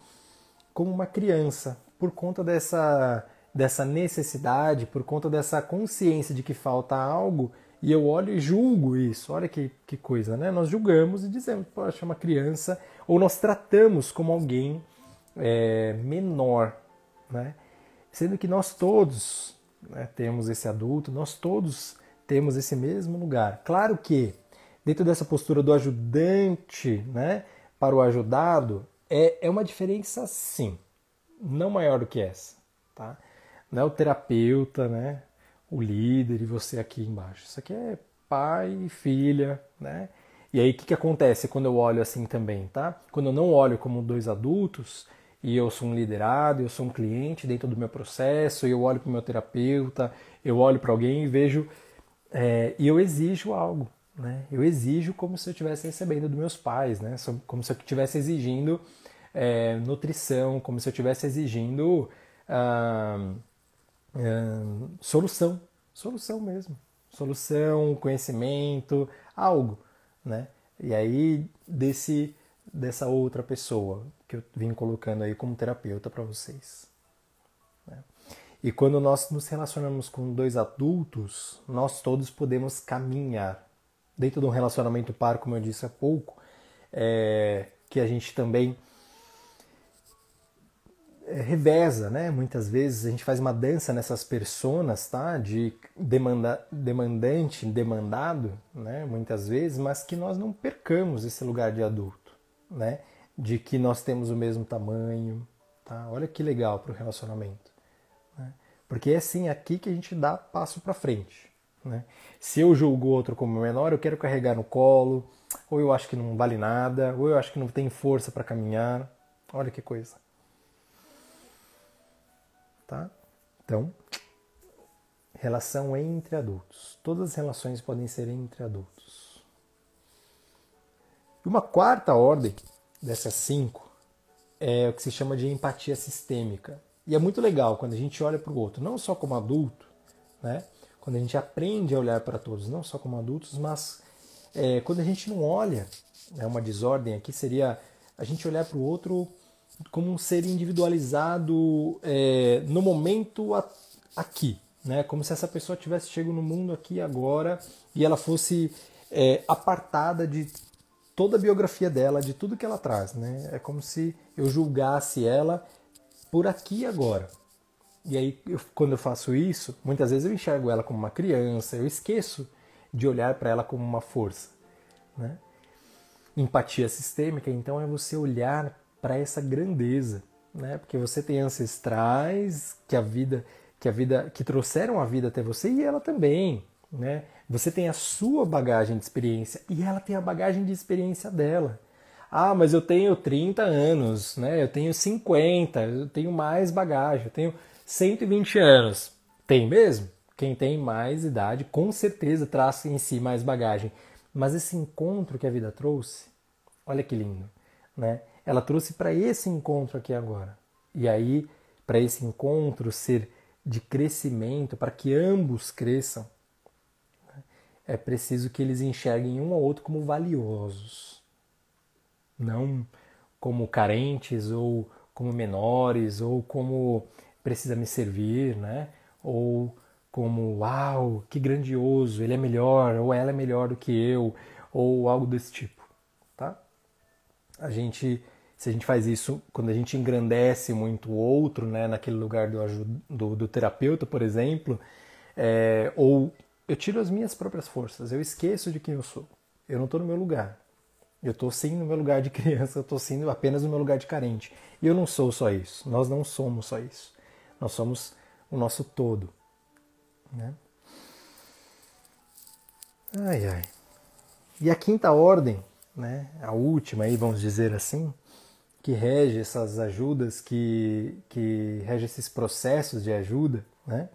como uma criança, por conta dessa, dessa necessidade, por conta dessa consciência de que falta algo e eu olho e julgo isso. Olha que, que coisa, né? Nós julgamos e dizemos, poxa, é uma criança, ou nós tratamos como alguém é, menor, né? Sendo que nós todos né, temos esse adulto, nós todos temos esse mesmo lugar. Claro que dentro dessa postura do ajudante, né, para o ajudado, é, é uma diferença sim, não maior do que essa, tá? Não é o terapeuta, né? o líder e você aqui embaixo. Isso aqui é pai e filha, né? E aí o que, que acontece quando eu olho assim também, tá? Quando eu não olho como dois adultos e eu sou um liderado, eu sou um cliente dentro do meu processo, eu olho para o meu terapeuta, eu olho para alguém e vejo é, e eu exijo algo, né? Eu exijo como se eu estivesse recebendo dos meus pais, né? Como se eu estivesse exigindo é, nutrição, como se eu estivesse exigindo ah, é, solução, solução mesmo, solução, conhecimento, algo, né? E aí desse dessa outra pessoa que eu vim colocando aí como terapeuta para vocês. Né? E quando nós nos relacionamos com dois adultos, nós todos podemos caminhar. Dentro de um relacionamento par, como eu disse há pouco, é, que a gente também reveza, né? Muitas vezes a gente faz uma dança nessas personas, tá? De demanda, demandante, demandado, né? Muitas vezes, mas que nós não percamos esse lugar de adulto, né? De que nós temos o mesmo tamanho, tá? Olha que legal para o relacionamento, né? Porque é assim aqui que a gente dá passo para frente, né? Se eu julgo outro como menor, eu quero carregar no colo, ou eu acho que não vale nada, ou eu acho que não tem força para caminhar. Olha que coisa tá? Então, relação entre adultos. Todas as relações podem ser entre adultos. Uma quarta ordem dessas cinco é o que se chama de empatia sistêmica. E é muito legal quando a gente olha para o outro, não só como adulto, né? quando a gente aprende a olhar para todos, não só como adultos, mas é, quando a gente não olha, é uma desordem aqui seria a gente olhar para o outro como um ser individualizado é, no momento a, aqui, né? Como se essa pessoa tivesse chegado no mundo aqui agora e ela fosse é, apartada de toda a biografia dela, de tudo que ela traz, né? É como se eu julgasse ela por aqui agora. E aí, eu, quando eu faço isso, muitas vezes eu enxergo ela como uma criança, eu esqueço de olhar para ela como uma força, né? Empatia sistêmica, então, é você olhar para essa grandeza, né? Porque você tem ancestrais que a vida, que a vida, que trouxeram a vida até você e ela também, né? Você tem a sua bagagem de experiência e ela tem a bagagem de experiência dela. Ah, mas eu tenho 30 anos, né? Eu tenho 50, eu tenho mais bagagem, eu tenho 120 anos. Tem mesmo? Quem tem mais idade, com certeza traz em si mais bagagem. Mas esse encontro que a vida trouxe, olha que lindo, né? Ela trouxe para esse encontro aqui agora. E aí, para esse encontro ser de crescimento, para que ambos cresçam, é preciso que eles enxerguem um ao outro como valiosos, não como carentes ou como menores ou como precisa me servir, né? Ou como uau, que grandioso, ele é melhor ou ela é melhor do que eu ou algo desse tipo, tá? A gente se a gente faz isso quando a gente engrandece muito o outro, né, naquele lugar do, do, do terapeuta, por exemplo, é, ou eu tiro as minhas próprias forças, eu esqueço de quem eu sou, eu não estou no meu lugar, eu estou sim no meu lugar de criança, eu estou sim apenas no meu lugar de carente. E eu não sou só isso, nós não somos só isso, nós somos o nosso todo. Né? Ai, ai. E a quinta ordem, né, a última aí, vamos dizer assim, que rege essas ajudas, que, que rege esses processos de ajuda, né?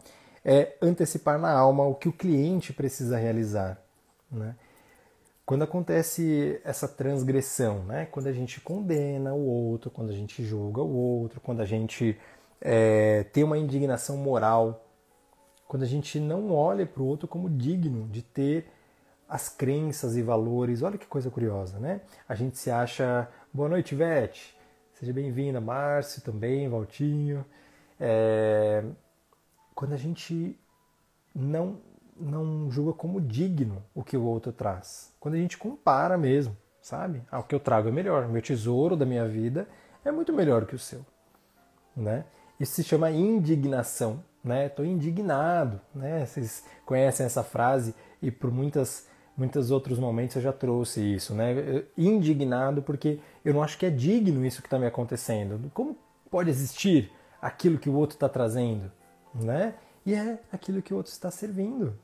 é antecipar na alma o que o cliente precisa realizar. Né? Quando acontece essa transgressão, né? quando a gente condena o outro, quando a gente julga o outro, quando a gente é, tem uma indignação moral, quando a gente não olha para o outro como digno de ter as crenças e valores. Olha que coisa curiosa, né? A gente se acha, boa noite, Vete. Seja bem-vinda, Márcio também, Valtinho. É... Quando a gente não, não julga como digno o que o outro traz. Quando a gente compara mesmo, sabe? Ah, o que eu trago é melhor. Meu tesouro da minha vida é muito melhor que o seu. Né? Isso se chama indignação. Né? Estou indignado. Né? Vocês conhecem essa frase e por muitas muitos outros momentos eu já trouxe isso, né? Indignado porque eu não acho que é digno isso que está me acontecendo. Como pode existir aquilo que o outro está trazendo, né? E é aquilo que o outro está servindo.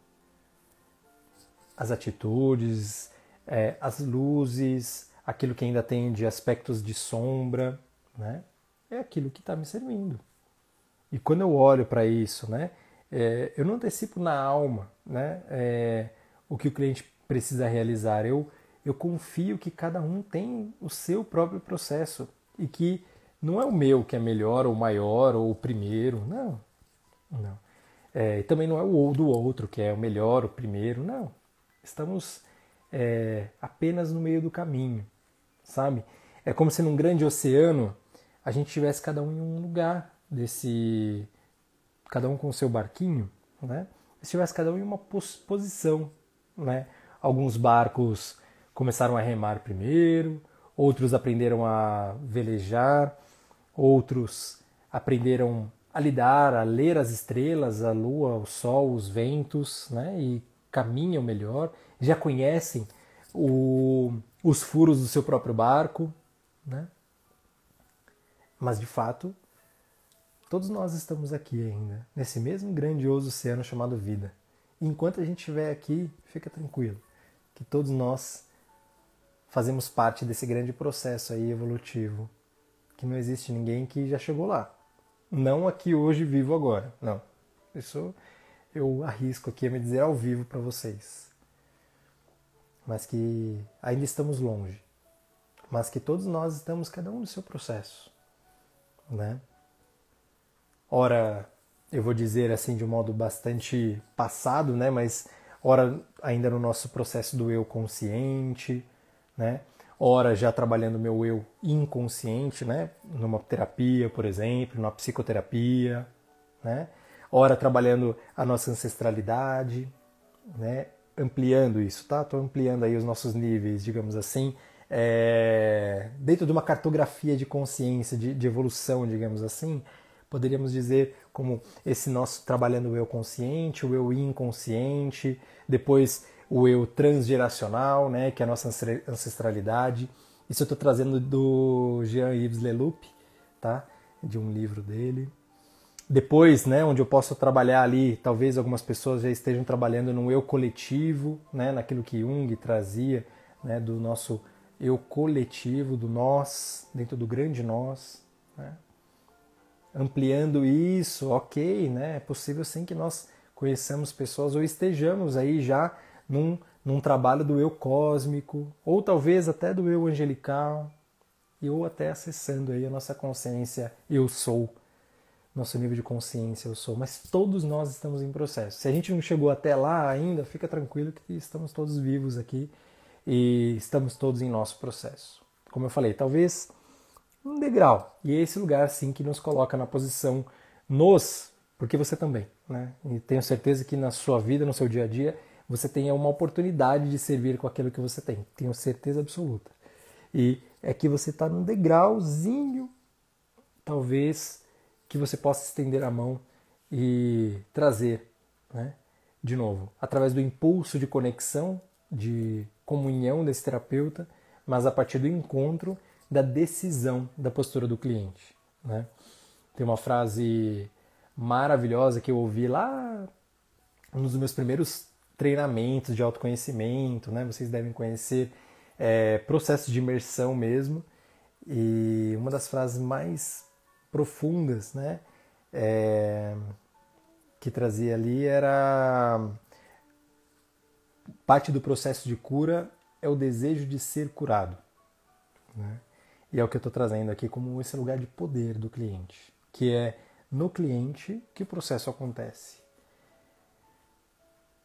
As atitudes, é, as luzes, aquilo que ainda tem de aspectos de sombra, né? É aquilo que está me servindo. E quando eu olho para isso, né? É, eu não antecipo na alma, né? É, o que o cliente precisa realizar. Eu, eu confio que cada um tem o seu próprio processo e que não é o meu que é melhor ou maior ou o primeiro, não. Não. É, também não é o do outro que é o melhor, o primeiro, não. Estamos é, apenas no meio do caminho, sabe? É como se num grande oceano a gente tivesse cada um em um lugar desse, cada um com o seu barquinho, né? Estivesse cada um em uma posição, né? Alguns barcos começaram a remar primeiro, outros aprenderam a velejar, outros aprenderam a lidar, a ler as estrelas, a lua, o sol, os ventos, né? E caminham melhor, já conhecem o, os furos do seu próprio barco, né? Mas de fato, todos nós estamos aqui ainda, nesse mesmo grandioso oceano chamado vida. Enquanto a gente estiver aqui, fica tranquilo, que todos nós fazemos parte desse grande processo aí evolutivo, que não existe ninguém que já chegou lá. Não aqui hoje vivo agora, não. Isso eu arrisco aqui a me dizer ao vivo para vocês. Mas que ainda estamos longe. Mas que todos nós estamos cada um no seu processo, né? Ora, eu vou dizer assim de um modo bastante passado, né, mas ora ainda no nosso processo do eu consciente, né? ora já trabalhando meu eu inconsciente, né? Numa terapia, por exemplo, numa psicoterapia, né? Ora trabalhando a nossa ancestralidade, né? Ampliando isso, tá? Estou ampliando aí os nossos níveis, digamos assim, é... dentro de uma cartografia de consciência, de, de evolução, digamos assim, poderíamos dizer como esse nosso trabalhando o eu consciente, o eu inconsciente, depois o eu transgeracional, né, que é a nossa ancestralidade. Isso eu estou trazendo do Jean-Yves Leloup, tá? de um livro dele. Depois, né, onde eu posso trabalhar ali, talvez algumas pessoas já estejam trabalhando no eu coletivo, né, naquilo que Jung trazia, né, do nosso eu coletivo, do nós, dentro do grande nós. Né? Ampliando isso, ok, né, é possível sim que nós conheçamos pessoas ou estejamos aí já num, num trabalho do eu cósmico, ou talvez até do eu angelical, ou até acessando aí a nossa consciência eu sou, nosso nível de consciência eu sou. Mas todos nós estamos em processo. Se a gente não chegou até lá ainda, fica tranquilo que estamos todos vivos aqui e estamos todos em nosso processo. Como eu falei, talvez um degrau. E é esse lugar sim que nos coloca na posição nos, porque você também, né? E tenho certeza que na sua vida, no seu dia a dia, você tenha uma oportunidade de servir com aquilo que você tem. Tenho certeza absoluta. E é que você está num degrauzinho, talvez, que você possa estender a mão e trazer, né? de novo, através do impulso de conexão, de comunhão desse terapeuta, mas a partir do encontro da decisão da postura do cliente. Né? Tem uma frase maravilhosa que eu ouvi lá nos meus primeiros treinamentos de autoconhecimento, né? Vocês devem conhecer é, processos de imersão mesmo. E uma das frases mais profundas, né? É, que trazia ali era parte do processo de cura é o desejo de ser curado. Né? E é o que eu estou trazendo aqui como esse lugar de poder do cliente, que é no cliente que o processo acontece.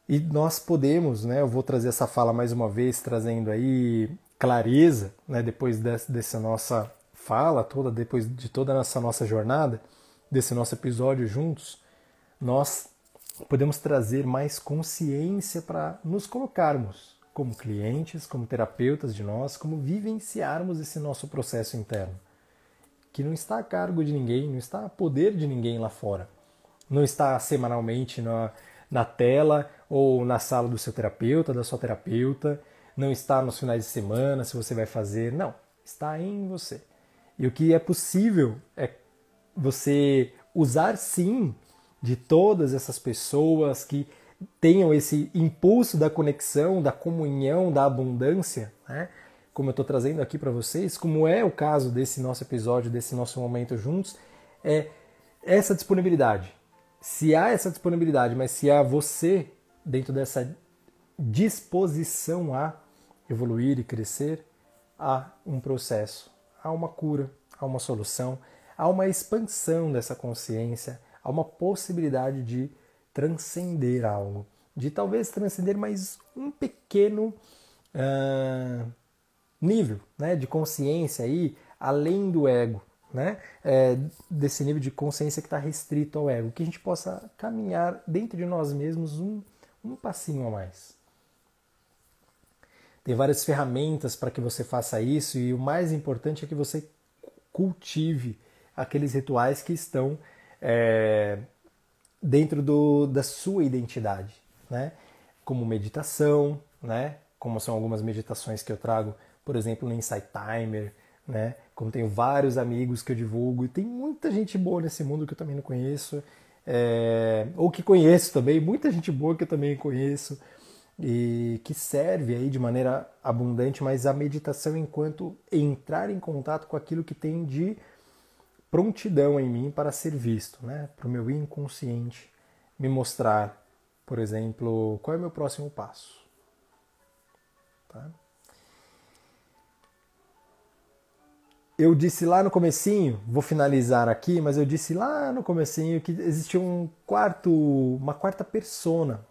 E nós podemos, né, eu vou trazer essa fala mais uma vez, trazendo aí clareza, né, depois dessa, dessa nossa fala toda, depois de toda essa nossa jornada, desse nosso episódio juntos, nós podemos trazer mais consciência para nos colocarmos como clientes, como terapeutas de nós, como vivenciarmos esse nosso processo interno, que não está a cargo de ninguém, não está a poder de ninguém lá fora, não está semanalmente na na tela ou na sala do seu terapeuta, da sua terapeuta, não está nos finais de semana se você vai fazer, não, está em você. E o que é possível é você usar sim de todas essas pessoas que tenham esse impulso da conexão, da comunhão, da abundância, né? como eu estou trazendo aqui para vocês, como é o caso desse nosso episódio, desse nosso momento juntos, é essa disponibilidade se há essa disponibilidade, mas se há você dentro dessa disposição a evoluir e crescer, há um processo, há uma cura, há uma solução, há uma expansão dessa consciência, há uma possibilidade de transcender algo, de talvez transcender mais um pequeno uh, nível né, de consciência aí, além do ego né, é, desse nível de consciência que está restrito ao ego, que a gente possa caminhar dentro de nós mesmos um, um passinho a mais. Tem várias ferramentas para que você faça isso e o mais importante é que você cultive aqueles rituais que estão é, dentro do, da sua identidade, né? Como meditação, né? Como são algumas meditações que eu trago, por exemplo, no Insight Timer, né? Como tenho vários amigos que eu divulgo e tem muita gente boa nesse mundo que eu também não conheço, é, ou que conheço também, muita gente boa que eu também conheço e que serve aí de maneira abundante, mas a meditação enquanto entrar em contato com aquilo que tem de prontidão em mim para ser visto, né? Para o meu inconsciente me mostrar, por exemplo, qual é o meu próximo passo. Tá? Eu disse lá no comecinho, vou finalizar aqui, mas eu disse lá no comecinho que existia um quarto, uma quarta persona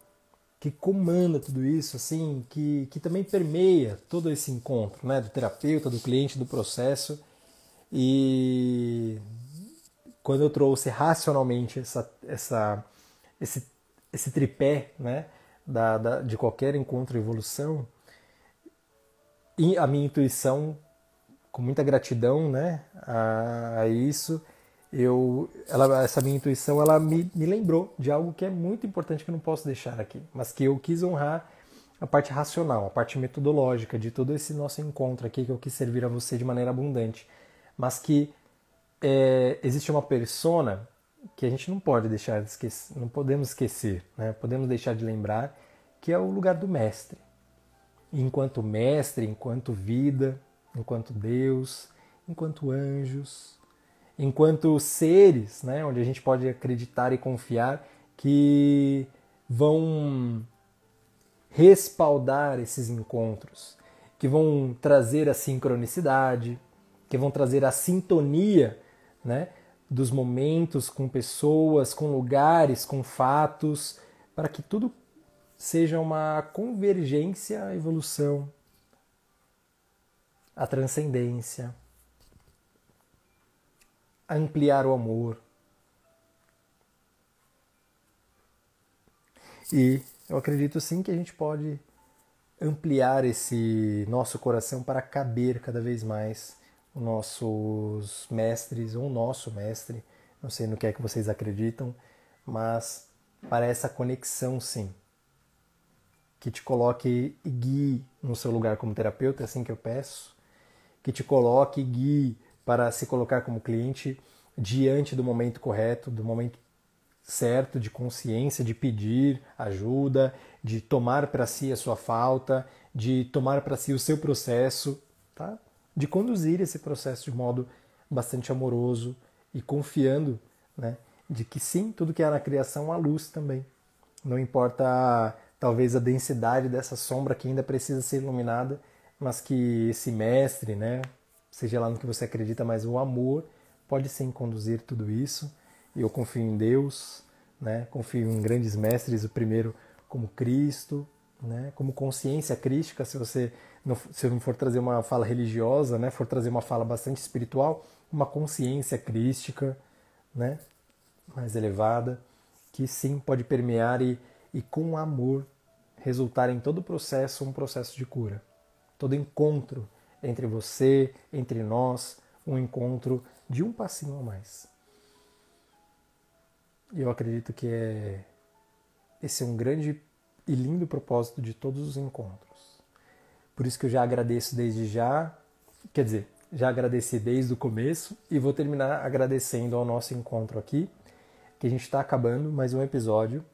que comanda tudo isso, assim, que, que também permeia todo esse encontro, né, do terapeuta, do cliente, do processo. E quando eu trouxe racionalmente essa, essa, esse, esse tripé, né, da, da, de qualquer encontro e evolução, e a minha intuição, com muita gratidão, né, a, a isso, eu, ela, essa minha intuição ela me, me lembrou de algo que é muito importante que eu não posso deixar aqui, mas que eu quis honrar a parte racional, a parte metodológica de todo esse nosso encontro aqui que eu quis servir a você de maneira abundante, mas que é, existe uma persona que a gente não pode deixar de esquecer, não podemos esquecer, né? podemos deixar de lembrar que é o lugar do mestre. Enquanto mestre, enquanto vida, enquanto Deus, enquanto anjos, enquanto seres, né, onde a gente pode acreditar e confiar que vão respaldar esses encontros, que vão trazer a sincronicidade, que vão trazer a sintonia, né, dos momentos com pessoas, com lugares, com fatos, para que tudo seja uma convergência à evolução, à transcendência ampliar o amor. E eu acredito sim que a gente pode ampliar esse nosso coração para caber cada vez mais nossos mestres, ou o nosso mestre, não sei no que é que vocês acreditam, mas para essa conexão sim. Que te coloque e guie no seu lugar como terapeuta, é assim que eu peço. Que te coloque e guie para se colocar como cliente diante do momento correto, do momento certo de consciência, de pedir ajuda, de tomar para si a sua falta, de tomar para si o seu processo, tá? De conduzir esse processo de modo bastante amoroso e confiando, né, de que sim, tudo que há na criação há luz também. Não importa talvez a densidade dessa sombra que ainda precisa ser iluminada, mas que esse mestre, né, seja lá no que você acredita, mas o amor pode sim conduzir tudo isso. E eu confio em Deus, né? confio em grandes mestres, o primeiro como Cristo, né? como consciência crística, se você não, se não for trazer uma fala religiosa, né? for trazer uma fala bastante espiritual, uma consciência crística né? mais elevada, que sim pode permear e, e com amor resultar em todo o processo um processo de cura. Todo encontro entre você, entre nós, um encontro de um passinho a mais. E eu acredito que é esse é um grande e lindo propósito de todos os encontros. Por isso que eu já agradeço desde já, quer dizer, já agradeci desde o começo e vou terminar agradecendo ao nosso encontro aqui, que a gente está acabando mais um episódio.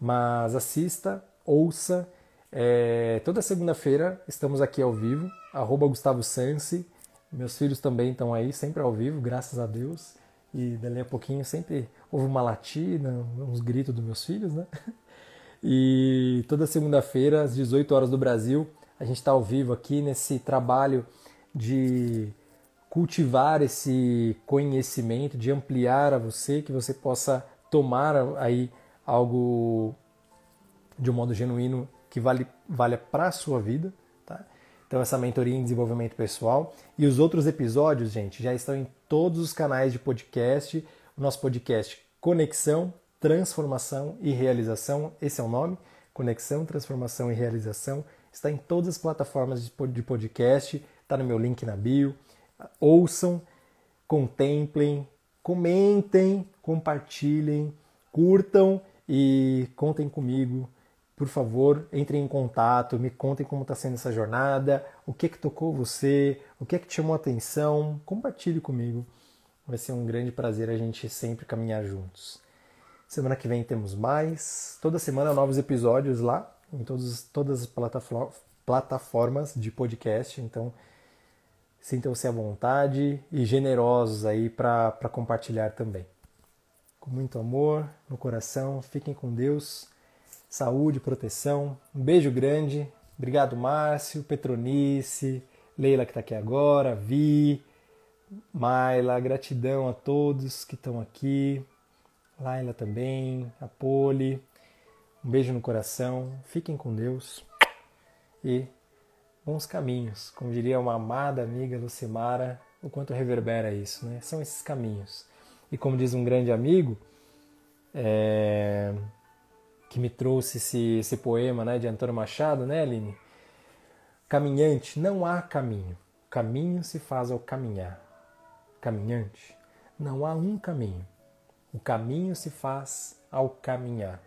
Mas assista, ouça. É, toda segunda-feira estamos aqui ao vivo, arroba Gustavo. Meus filhos também estão aí, sempre ao vivo, graças a Deus. E dali a pouquinho sempre houve uma latida, uns gritos dos meus filhos, né? E toda segunda-feira, às 18 horas do Brasil, a gente está ao vivo aqui nesse trabalho de cultivar esse conhecimento, de ampliar a você, que você possa tomar aí algo de um modo genuíno que vale, valha para a sua vida. Então, essa mentoria em desenvolvimento pessoal. E os outros episódios, gente, já estão em todos os canais de podcast. O nosso podcast Conexão, Transformação e Realização. Esse é o nome. Conexão, Transformação e Realização. Está em todas as plataformas de podcast, está no meu link na bio. Ouçam, contemplem, comentem, compartilhem, curtam e contem comigo. Por favor, entrem em contato, me contem como está sendo essa jornada, o que que tocou você, o que que te chamou a atenção, compartilhe comigo. Vai ser um grande prazer a gente sempre caminhar juntos. Semana que vem temos mais. Toda semana novos episódios lá, em todos, todas as plataformas de podcast. Então, sintam-se à vontade e generosos aí para compartilhar também com muito amor no coração. Fiquem com Deus. Saúde, proteção. Um beijo grande. Obrigado, Márcio, Petronice, Leila que está aqui agora, Vi, Maila. Gratidão a todos que estão aqui. Laila também, a Poli. Um beijo no coração. Fiquem com Deus. E bons caminhos. Como diria uma amada amiga Lucimara, o quanto reverbera isso, né? São esses caminhos. E como diz um grande amigo, é, que me trouxe esse, esse poema né, de Antônio Machado, né, Aline? Caminhante, não há caminho. Caminho se faz ao caminhar. Caminhante, não há um caminho. O caminho se faz ao caminhar.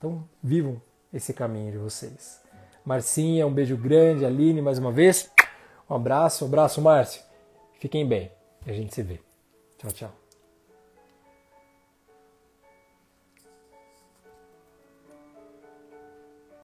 Então, vivam esse caminho de vocês. Marcinha, um beijo grande. Aline, mais uma vez. Um abraço, um abraço, Márcio. Fiquem bem. A gente se vê. Tchau, tchau.